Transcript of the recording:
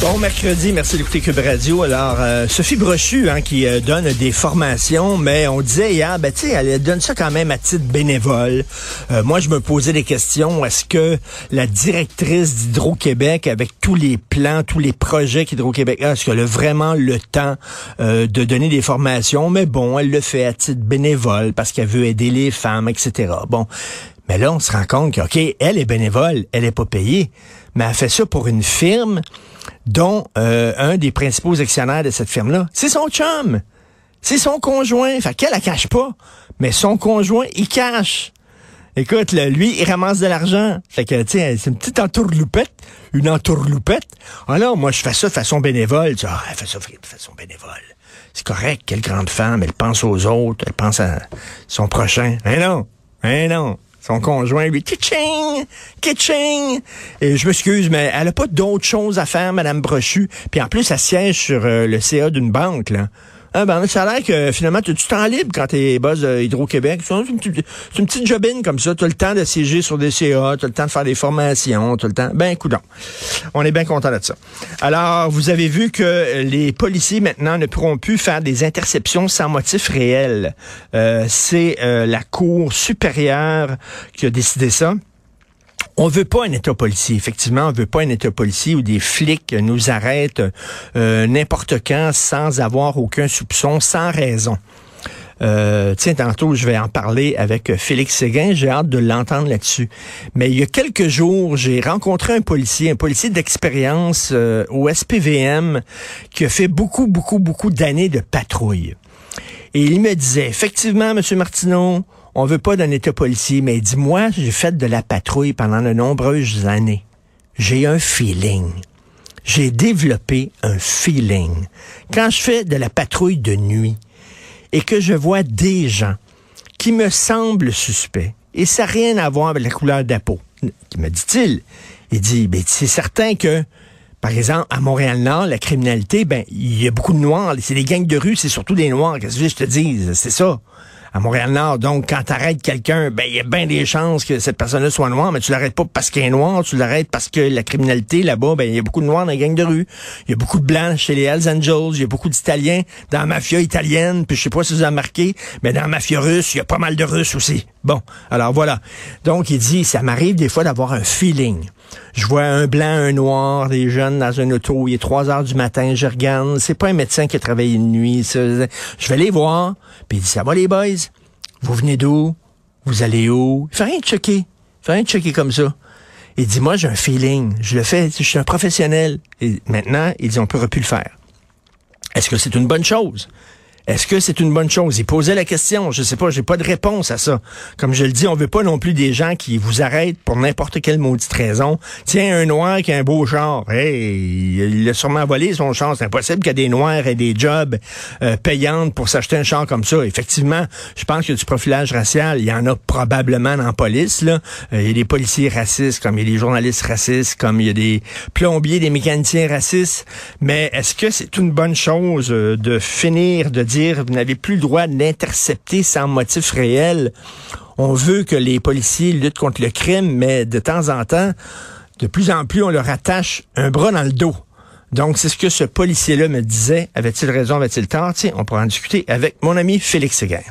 Bon mercredi, merci d'écouter Cube Radio. Alors, euh, Sophie Brochu, hein, qui euh, donne des formations, mais on disait hier, ben tu sais, elle donne ça quand même à titre bénévole. Euh, moi, je me posais des questions. Est-ce que la directrice d'Hydro-Québec, avec tous les plans, tous les projets qu'Hydro-Québec a, est-ce qu'elle a vraiment le temps de donner des formations? Mais bon, elle le fait à titre bénévole parce qu'elle veut aider les femmes, etc. Bon, mais là, on se rend compte que, OK, elle est bénévole, elle est pas payée, mais elle fait ça pour une firme dont euh, un des principaux actionnaires de cette firme-là, c'est son chum. C'est son conjoint. Fait qu'elle, la cache pas. Mais son conjoint, il cache. Écoute, lui, il ramasse de l'argent. Fait que, tu c'est une petite entourloupette. Une entourloupette. Alors, moi, je fais ça de façon bénévole. Tu ah, elle fait ça de façon bénévole. C'est correct. Quelle grande femme. Elle pense aux autres. Elle pense à son prochain. Mais non. Mais non. Son conjoint, lui, kitching, kitching. Et je m'excuse, mais elle a pas d'autre chose à faire, Madame Brochu. Puis en plus, elle siège sur euh, le CA d'une banque, là. Ah ben, ça a l'air que finalement, tu as du temps libre quand tu es boss Hydro-Québec. C'est une, une, petite jobine comme ça. Tu as le temps de siéger sur des CA, tu as le temps de faire des formations, tu as le temps. Ben, coudon. On est bien content de ça. Alors, vous avez vu que les policiers maintenant ne pourront plus faire des interceptions sans motif réel. Euh, C'est euh, la Cour supérieure qui a décidé ça. On veut pas un État policier. Effectivement, on veut pas un État policier où des flics nous arrêtent euh, n'importe quand sans avoir aucun soupçon, sans raison. Euh, tiens, tantôt, je vais en parler avec Félix Séguin. J'ai hâte de l'entendre là-dessus. Mais il y a quelques jours, j'ai rencontré un policier, un policier d'expérience euh, au SPVM qui a fait beaucoup, beaucoup, beaucoup d'années de patrouille. Et il me disait, effectivement, Monsieur Martineau, on veut pas d'un État policier, mais dis-moi, j'ai fait de la patrouille pendant de nombreuses années. J'ai un feeling. J'ai développé un feeling. Quand je fais de la patrouille de nuit et que je vois des gens qui me semblent suspects, et ça n'a rien à voir avec la couleur de la peau, me dit-il, il dit, ben, c'est certain que par exemple, à Montréal-Nord, la criminalité, ben, il y a beaucoup de Noirs. C'est des gangs de rue, c'est surtout des Noirs. Qu'est-ce que je te dis? C'est ça à Montréal-Nord. Donc, quand tu arrêtes quelqu'un, ben, il y a bien des chances que cette personne-là soit noire, mais tu l'arrêtes pas parce qu'il est noir, tu l'arrêtes parce que la criminalité là-bas, ben, il y a beaucoup de noirs dans les gangs de rue. Il y a beaucoup de blancs chez les Hells Angels, il y a beaucoup d'Italiens dans la mafia italienne, puis je sais pas si vous avez remarqué, mais dans la mafia russe, il y a pas mal de Russes aussi. Bon, alors voilà. Donc, il dit, ça m'arrive des fois d'avoir un feeling. Je vois un blanc, un noir, des jeunes dans un auto, il est 3 heures du matin, je regarde, c'est pas un médecin qui a travaillé une nuit, je vais les voir, puis il dit, ça va les boys? Vous venez d'où? Vous allez où? Il fait rien de checker. Il fait rien de checker comme ça. Il dit, moi, j'ai un feeling. Je le fais. Je suis un professionnel. Et maintenant, il dit, on peut plus le faire. Est-ce que c'est une bonne chose? Est-ce que c'est une bonne chose? Il posait la question. Je sais pas, j'ai pas de réponse à ça. Comme je le dis, on veut pas non plus des gens qui vous arrêtent pour n'importe quelle maudite raison. Tiens, un noir qui a un beau char. Hey, il a sûrement volé son char. C'est impossible qu'il y ait des noirs et des jobs euh, payants pour s'acheter un char comme ça. Effectivement, je pense a du profilage racial. Il y en a probablement dans la police. Là. Euh, il y a des policiers racistes, comme il y a des journalistes racistes, comme il y a des plombiers, des mécaniciens racistes. Mais est-ce que c'est une bonne chose euh, de finir de vous n'avez plus le droit d'intercepter sans motif réel. On veut que les policiers luttent contre le crime, mais de temps en temps, de plus en plus, on leur attache un bras dans le dos. Donc, c'est ce que ce policier-là me disait. Avait-il raison, avait-il tort? Tiens, on pourra en discuter avec mon ami Félix Seguin.